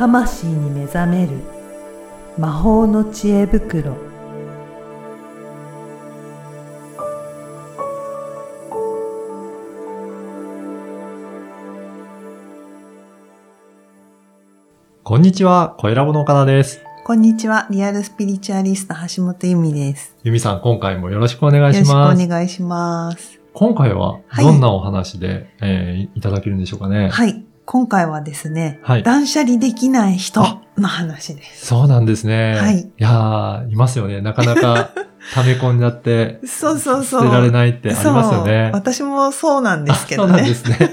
魂に目覚める魔法の知恵袋こんにちは、声ラボの岡田です。こんにちは。リアルスピリチュアリスト橋本由美です。ゆみさん、今回もよろしくお願いよろしくおします。願いします。今回ははいどんなお話で、えーいただけるんでしょうかね。はい。今回はですね、はい断捨離できない人あの話です。そうなんですね。はいいやー、いますよね。なかなか 溜め込んじゃって、そうそうそう。捨てられないってありますよねそう。。私もそうなんですけどあそうなんでね。すね。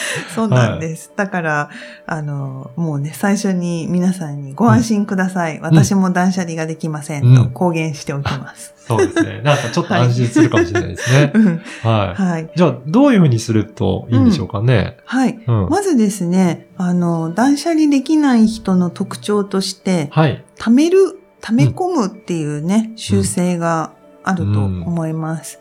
そうなんです。だから、あの、もうね、最初に皆さんにご安心ください。私も断捨離ができませんうんと公言しておきます。そうですね。なんかちょっと安心するかもしれないですね。うんはい。はい。じゃあ、どういうふうにするといいんでしょうかね？はい。うん。まずですね、あの、断捨離できない人の特徴として、はい。貯める、溜め込むっていうね、習性があると思います。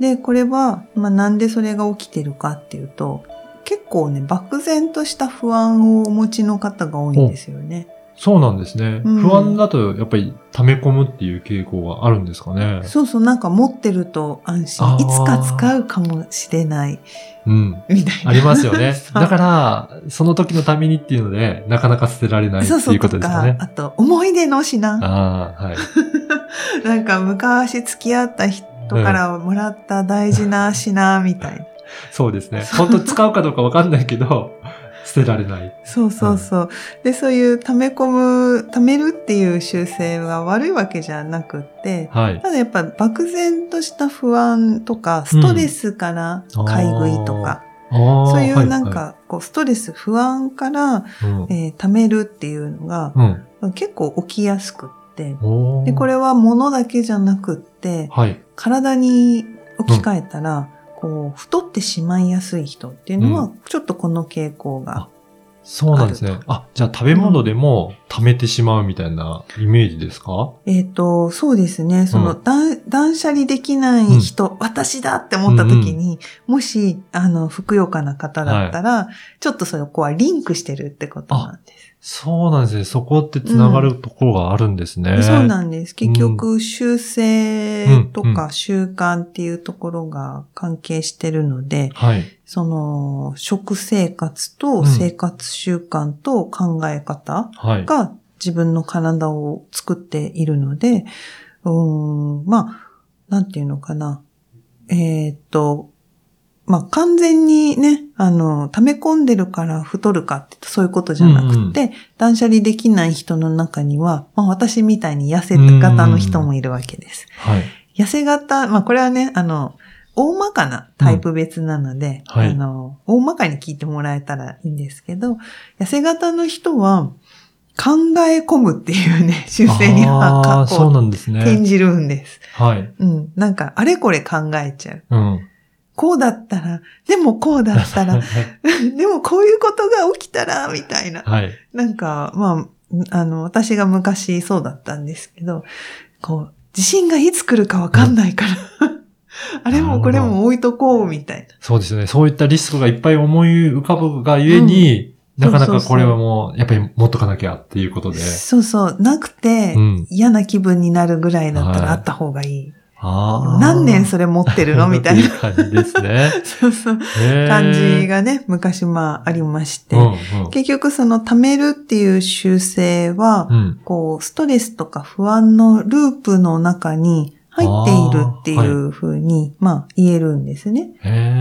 で、これは、まあ、なんでそれが起きてるかっていうと、結構ね、漠然とした不安をお持ちの方が多いんですよね。そうなんですね。うん不安だと、やっぱり溜め込むっていう傾向があるんですかね。そうそう、なんか持ってると安心。いつか使うかもしれない、うん。みたいな。ありますよね。そうだから、その時のためにっていうので、なかなか捨てられないってそうそいううことですかね。あと、思い出の品。ああ、はい。なんか昔付き合った人からもらった大事な品みたいな。そうですね。本当使うかどうかわかんないけど、捨てられない。そうそうそう。で、そういう溜め込む、溜めるっていう習性が悪いわけじゃなくって、はい。ただやっぱ漠然とした不安とか、ストレスから買い食いとか、そそういうなん、か、こう、ストレス、不安から、えー溜めるっていうのが、うん。うん結構起きやすくって、で、これは物だけじゃなくって、はい。体に置き換えたら、こう、太ってしまいやすい人っていうのは、うちょっとこの傾向があそうなんですね。あ、じゃあ食べ物でも溜めてしまうみたいなイメージですか？えっ、と、そうですね。その、うん断断捨離できない人、私だって思った時に、もし、あの、ふくよかな方だったら、ちょっとそこはリンクしてるってことなんです。そうなんですね。そこって繋がるところがあるんですね。そうなんです。結局、習性とうんか習慣っていうところが関係してるので、はい。その、食生活うとん生活習慣と考え方はい。が自分の体を作っているので、うーん、まあ、なんていうのかな。えーっと、まあ、完全にね、あの、溜め込んでるから太るかってそういうことじゃなくて、断捨離できない人の中には、まあ、私みたいに痩せ型の人もいるわけです。はい。痩せ型、まあ、これはね、あの、大まかなタイプ別なので、うんはいあの、大まかに聞いてもらえたらいいんですけど、痩せ型の人は、考え込むっていうね、習性には、あかあ、そうこなんですう、転ね。じるんです。はい。うん。なんか、あれこれ考えちゃう。うん。こうだったら、でもこうだったら、でもこういうことが起きたら、みたいな。はい。なんか、まあ、あの、私が昔そうだったんですけど、こう、地震がいつ来るかわかんないから、あれもこれも置いとこう、みたいな。そうですよね。そういったリスクがいっぱい思い浮かぶがゆえに、なかなかこれはもう、やっぱり持っとかなきゃっていうことで。そうそう、なくてうん、嫌な気分になるぐらいだったはいらあった方がいい。ああ。何年それ持ってるのみたいな。感じですね。そうそう。感じがね、昔まあありまして。うんうん結局その貯めるっていう習性は、うん。こう、ストレスとか不安のループの中に入っているっていうふうに、まあ言えるんですね。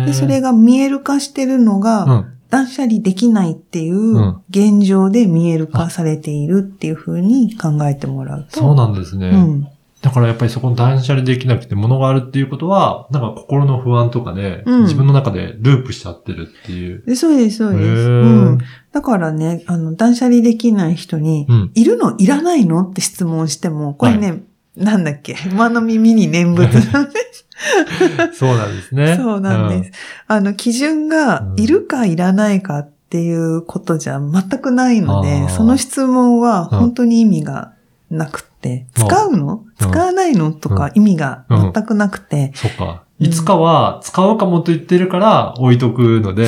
で、それが見える化してるのが、うん。断捨離できないっていうん現状で見える化されているっていうふうに考えてもらうと。そうなんですね。うん。だからやっぱりそこの断捨離できなくて物があるっていうことは、なんか心の不安とかで、うん自分の中でループしちゃってるっていう。でそうです、そうです。へうーん。だからね、あの、断捨離できない人に、うん。いるのいらないのって質問しても、これね、なんだっけ、馬の耳に念仏なんです。そうなんですね。そうなんです。あの、基準がうんいるかいらないかっていうことじゃ全くないので、その質問は本当に意味がなくって、使うの？うん。使わないの？とか意味が全くなくて、そっか。いつかは使おうかもと言ってるから置いとくので、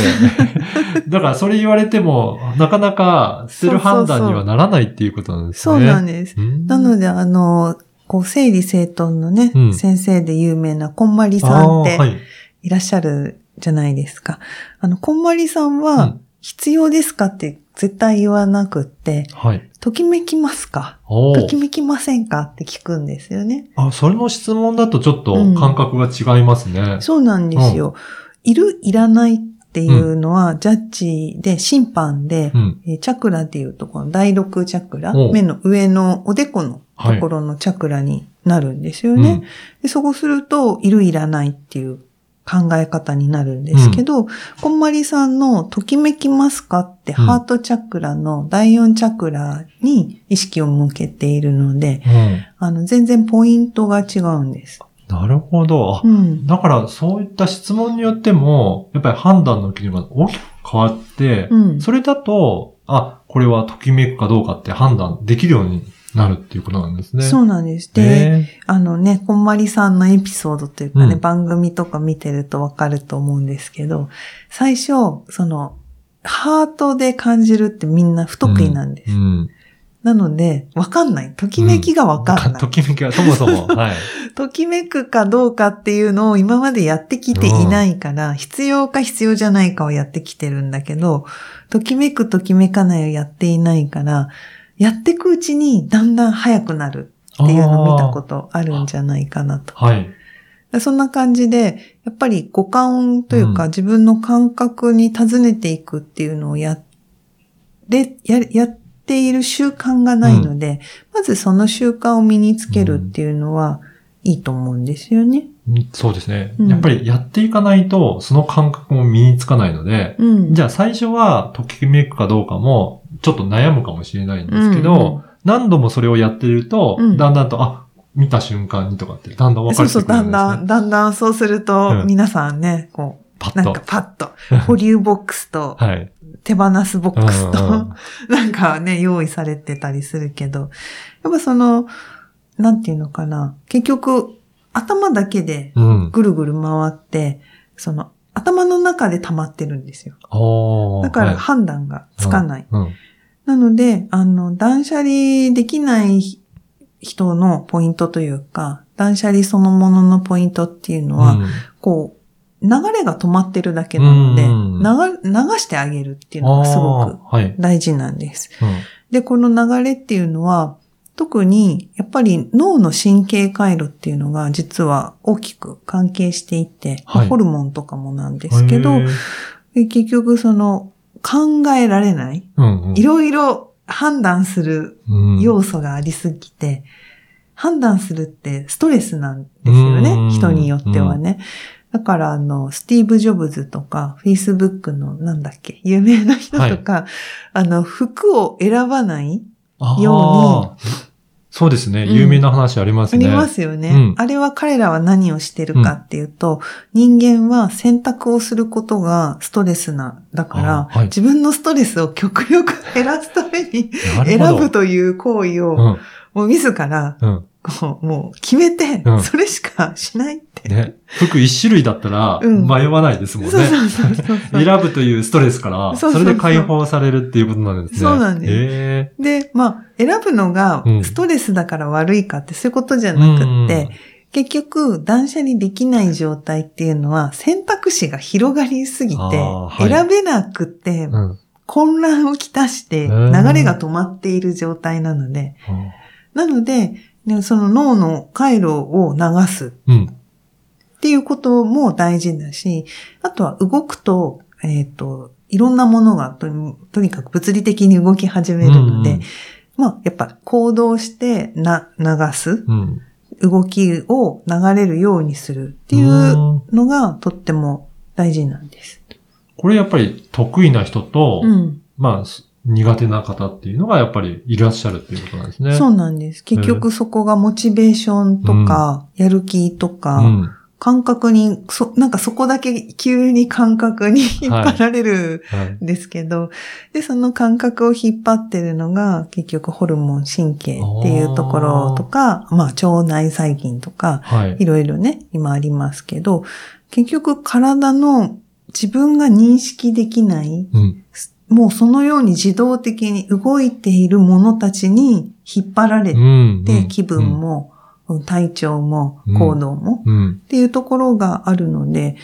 だからそれ言われても、なかなか捨てる判断にはならないっていうことなんですそうね。なんです。うん。なので、あの、こう、整理整頓のね、うん。先生で有名なこんまりさんってい。いらっしゃるじゃないですか。あの、こんまりさんうはん、必要ですかって絶対言わなくって、はい。ときめきますか？ときめきませんか？って聞くんですよね。あ、それの質問だとちょっとうん。感覚が違いますね。そうなんですよ。いる、いらないっていうのは、ジャッジで、審判で、チャクラでいうと、この第六チャクラ、お目の上のおでこのところのチャクラになるんですよね。でそこすると、いるいらないっていう考え方になるんですけど、こんまりさんのときめきますかって、うんハートチャクラの第4チャクラに意識を向けているので、うん。うん。あの、全然ポイントが違うんです。なるほど。あうん。だから、そういった質問によっても、やっぱり判断の基準が大きく変わって、うんそれだと、あ、これはときめくかどうかって判断できるようになるっていうことなんですね。そうなんです。で、ねあのね、こんまりさんのエピソードというかね、うん番組とか見てるとわかると思うんですけど、最初、その、ハートで感じるってみんな不得意なんです。うん。なので、わかんない。ときめきがわかんない。ときめきがそもそも、はい。ときめくかどうかっていうのを今までやってきていないから、必要か必要じゃないかをやってきてるんだけど、ときめくときめかないをやっていないから、やってくうちにだんだん早くなるっていうのを見たことあるんじゃないかなと。はい。そんな感じで、やっぱり五感というか、うん自分の感覚に尋ねていくっていうのをやで、や、やっている習慣がないので、まずその習慣を身につけるっていうのは、いいと思うんですよね。うんそうですね。うんやっぱりやっていかないと、その感覚も身につかないので、うん。じゃあ最初はときめくかどうかも、ちょっと悩むかもしれないんですけど、うんうん何度もそれをやっていると、うんだんだんと、あ、見た瞬間にとかって、だんだん分かそうそう、れてくるんです、ね。だんだん、だんだんそうすると、うん皆さんね、こう、なんパッと。かパッと、保留ボックスと、はい。手放すボックスと、うんうん なんかね、用意されてたりするけど、やっぱその、なんていうのかな、結局、頭だけでうん。ぐるぐる回って、その、頭の中で溜まってるんですよ。だからはい判断がつかない。うん。なので、あの、断捨離できない人のポイントというか、断捨離そのもののポイントっていうのは、うん。こう、流れが止まってるだけなので、うん流流してあげるっていうのがすごく。大事なんです。うん。で、この流れっていうのは、特にやっぱり脳の神経回路っていうのが実は大きく関係していて、はい。ホルモンとかもなんですけど結局その考えられない、いろいろ判断するうん。要素がありすぎて、判断するってストレスなんですようんね、人によってはね。だから、あの、スティーブ・ジョブズとか、Facebook のなんだっけ、有名な人とか、あの、服を選ばないあー。よそうですね。うん有名な話ありますね。ありますよね、うんあれは彼らは何をしてるかっていうと、人間は選択をすることがストレスな、だから、あはい自分のストレスを極力減らすために選ぶという行為を、うん。もう自ら、うん。こう、もう決めてう、んそれしかしないって。ね。服一種類だったら、うん迷わないですもんね。そうそうそう。選ぶというストレスから、それで解放されるっていうことなんですね。そうなんですへで、まあ、選ぶのがうんストレスだから悪いかってそういうことじゃなくって、結局、断捨離できない状態っていうのは選択肢が広がりすぎて、選べなくてうん。うん。混乱をきたしてうん流れが止まっている状態なので、なので、ね、その脳の回路を流すうん。っていうことも大事だし、あとは動くと、えっ、と、いろんなものがとにとにかく物理的に動き始めるので、うんまあ、やっぱ行動してな、流す、うん。動きを流れるようにするっていううんのがとっても大事なんです。これやっぱり得意な人と、うん。まあ、す苦手な方っていうのがやっぱりいらっしゃるっていうことなんですね。そうなんです。結局そこがモチベーションとか、やる気とか、うん。感覚に、そ、なんかそこだけ急に感覚に 引っ張られるはい。んですけど、で、その感覚を引っ張ってるのが、結局ホルモン神経っていうところとか、まあ腸内細菌とか、はい。いろいろね、今ありますけど、結局体の自分が認識できない、うん。もうそのように自動的に動いているものたちに引っ張られうん。て、気分も、体調も、うん行動も、うん。っていうところがあるので、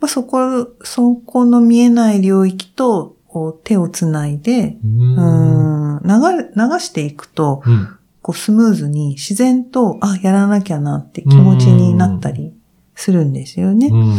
まあ、そこ、そこの見えない領域と手をつないで、う。うんん、流れ流していくと、うん。こうスムーズに自然と、あ、やらなきゃなって気持ちになったりするんですよね。うん。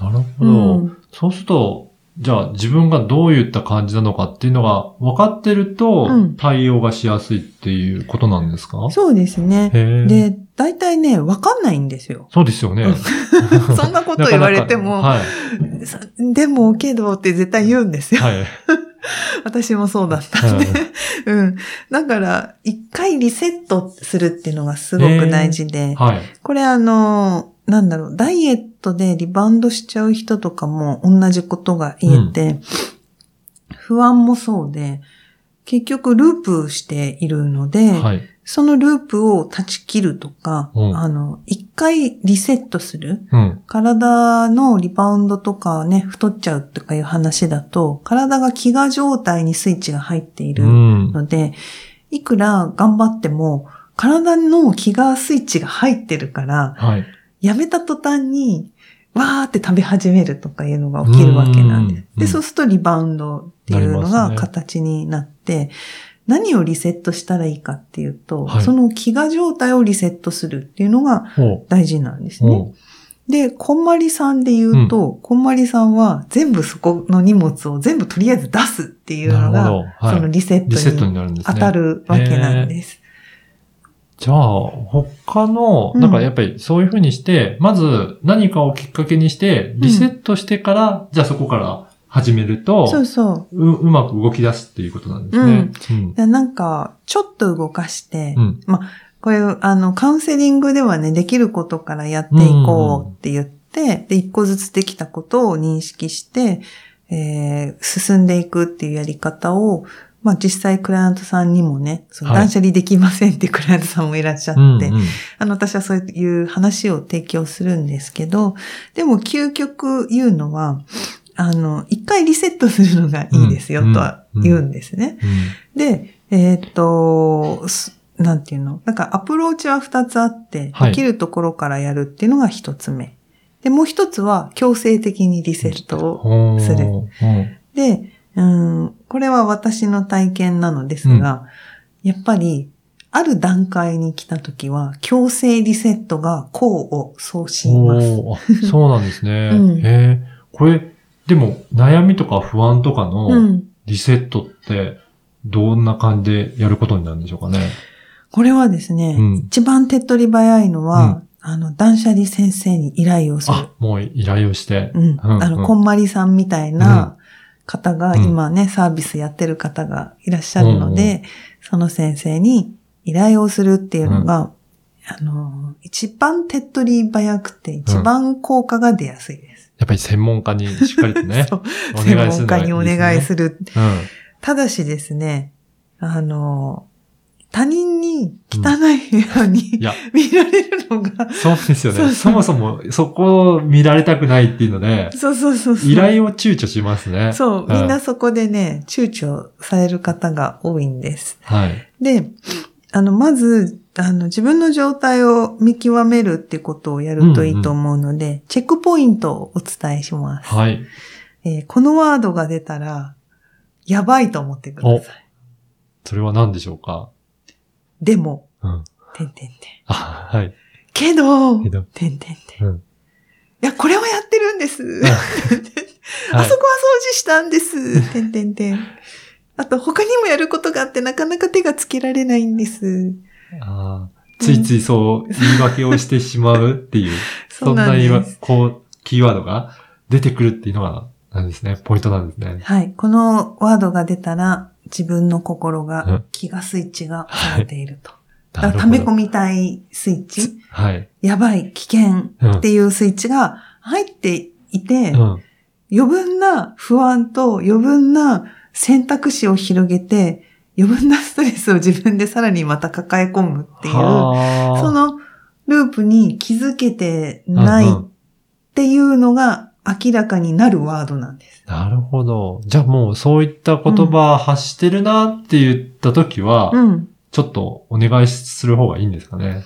なるほうど。んそうすると、じゃあ自分がどういった感じなのかっていうのが分かってるとうん対応がしやすいっていうことなんですか、そうですね。で、大体ね、わかんないんですよ。そうですよね。そんなこと言われても、なかなかさでも、けどって絶対言うんですよ。はい。はい。私もそうだったんで。うん。だから、一回リセットするっていうのがすごく大事で、はい。これあの、なんだろう、ダイエットでリバウンドしちゃう人とかも同じことが言えて、不安もそうで、結局ループしているので、はい。そのループを断ち切るとか、うんあの、一回リセットする。うん。体のリバウンドとかね、太っちゃうとかいう話だと、体が飢餓状態にスイッチが入っていうるん。ので、いくら頑張っても、体の飢餓スイッチが入ってるから、はい。やめた途端に、わーって食べ始めるとかいうのが起きるわけなんです。うんで、そうするとリバウンドっていうのが形になって、何をリセットしたらいいかっていうと、はいその飢餓状態をリセットするっていうのがほ大事なんですう。ね。ほで、こんまりさんで言うと、こんまりさんは全部そこの荷物を全部とりあえず出すっていうのが。はい。そのリセットトに。当たるわけなんです。じゃあ、他の、うんなんかやっぱりそういうふうにして、まず何かをきっかけにして、リセットしてから、じゃあそこから始めると、そうそう。う、うまく動き出すっていうことなんですね。うん。でなんか、ちょっと動かして、うん。これ、あの、カウンセリングではね、できることからやっていこうって言って、で、一個ずつできたことを認識して、えー進んでいくっていうやり方を、まあ実際クライアントさんにもね、そのはい。断捨離できませんっていうクライアントさんもいらっしゃって、うんうん。あの、私はそういう話を提供するんですけど、でも究極言うのは、あの、一回リセットするのがいいですようんとは言うんですね。うん。で、えーっと、すなんていうの？なんかアプローチは二つあって、はい。できるところからやるっていうのが一つ目。で、もう一つは強制的にリセットを。する。うん。で、うん、これは私の体験なのですが、やっぱり、ある段階に来た時は、強制リセットが功を奏します。そうなんですね。うん。これ、でも、悩みとか不安とかうのん。リセットって、どんな感じでやることになるんでしょうかね？これはですね、うん一番手っ取り早いのは、あの、断捨離先生に依頼をする。あ、もう依頼をして。うん。うんあの、うんこんまりさんみたいな方が、うん。今ね、サービスやってる方がいらっしゃるのうんで、その先生に依頼をするっていうのが、あの、一番手っ取り早くて、一番効果が出やすいです。やっぱり専門家にしっかりとね 専門家にお願いする。ただしですね、あの、他人に汚い部屋に、いや、見られるのが、そうですよね。そもそもそこを見られたくないっていうので、そうそうそうそう。依頼を躊躇しますね。そう、うんみんなそこでね、躊躇される方が多いんです。はい。で、あの、まず、あの、自分の状態を見極めるってことをやるといいと思うので、チェックポイントをお伝えします。はい。えーこのワードが出たら、やばいと思ってください。それは何でしょうか？でも、うん。てんてんてん。あ、はい。けど、けどてんてんてん。うん。いや、これはやってるんです。あはい そこは掃除したんです。てんてんてん。あと、他にもやることがあって、なかなか手がつけられないんです。あーついついそう言い訳をしてしまうっていう、そうなん言い訳。こう、キーワードが出てくるっていうのが、なんですね、ポイントなんですね。はい。このワードが出たら、自分の心うん。が、気がスイッチが押されていると。だから溜め込みたいスイッチ、はい。やばい、危険っていうスイッチが入っていて、うん。余分な不安と余分な選択肢を広げて、余分なストレスを自分でさらにまた抱え込むっていう、はあ。そのループに気づけてないっていうのが明らかになるワードなんです。なるほど。じゃあもうそういった言葉発してるなって言った時は、うん。ちょっとお願いする方がいいんですかね。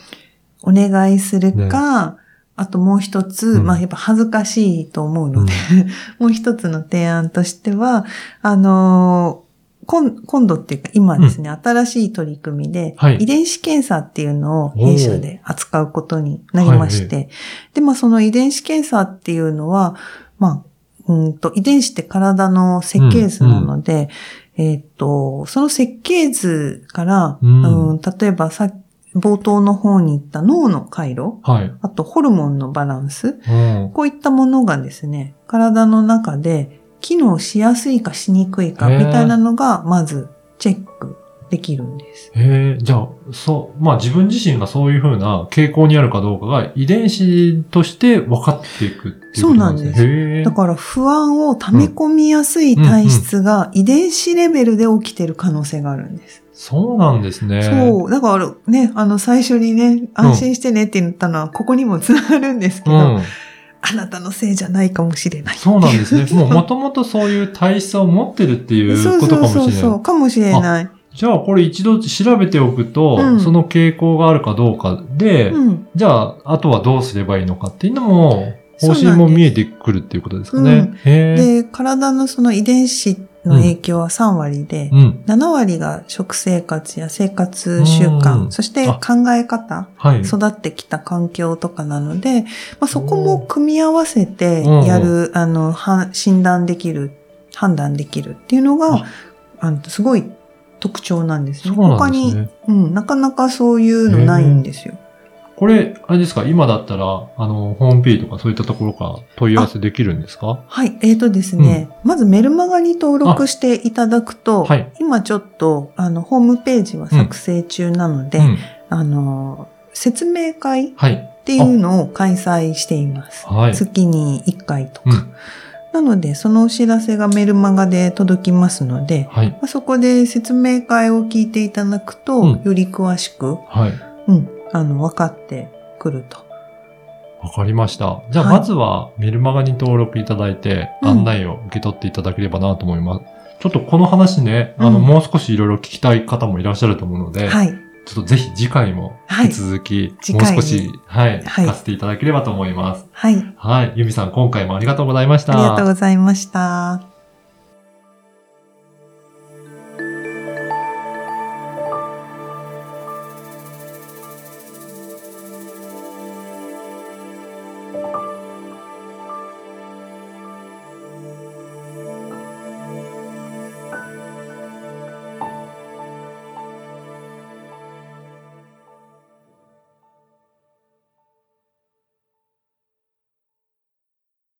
お願いするか、あともう一つ、うんまあやっぱ恥ずかしいと思うので、もう一つの提案としては、あのー今今度っていうか今ですね、新しい取り組みで、はい。遺伝子検査っていうのを弊社で扱うことになりまして、で、まあその遺伝子検査っていうのは、まあ、うんと遺伝子って体の設計図なので、えーっと、その設計図から、うん。うん例えばさ冒頭の方に言った脳の回路、はい。あとホルモンのバランス、うん。こういったものがですね、体の中で機能しやすいかしにくいかみたいなのが、まずチェックできるんです。へえ、じゃあ、そう、まあ自分自身がそういうふうな傾向にあるかどうかが遺伝子として分かっていくっていうことなんですね。そうへえ。だから不安を溜め込みやすい体質が遺伝子レベルで起きてる可能性があるんです。そうなんですね。そう。だからね、あの最初にね、安心してねって言ったのはここにもつながるんですけど、うん。あなたのせいじゃないかもしれない。そうなんですね。もう元々そういう体質を持ってるっていうことかもしれない。そうそうそう、かもしれない。じゃあこれ一度調べておくと、うんその傾向があるかどうかで、うん。じゃああとはどうすればいいのかっていうのも、方針も見えてくるっていうことですかね。うん。で、体のその遺伝子の影響は3割で、うん。7割が食生活や生活習慣、うんそしてあ考え方、はい。育ってきた環境とかなので、まあ、そこも組み合わせてうんやる、あの、は診断できる、判断できるっていうのがあ、あのすごい特徴なんですね。そうなん他に。うん、なかなかそういうのないんですよ。これ、あれですか？今だったら、あの、ホームページとかそういったところから問い合わせできるんですか？はい。えーとですね、まずメルマガに登録していただくと、はい今ちょっと、あの、ホームページは作成中なので、うん。あの、説明会っはい。ていうのを開催しています。はい。月に1回とか。うんなので、そのお知らせがメルマガで届きますので、はい。まあそこで説明会を聞いていただくと、うんより詳しく、はい。うん、あの、分かってくると。わかりました。じゃあ、はいまずはメルマガに登録いただいて、うん案内を受け取っていただければなと思います。ちょっとこの話ね、あの、うんもう少しいろいろ聞きたい方もいらっしゃると思うので、はい。ちょっとぜひ次回もはい引き続き、次もう少し、はい、はい聞かせていただければと思います。はい。はい。ゆみさん、今回もありがとうございました。ありがとうございました。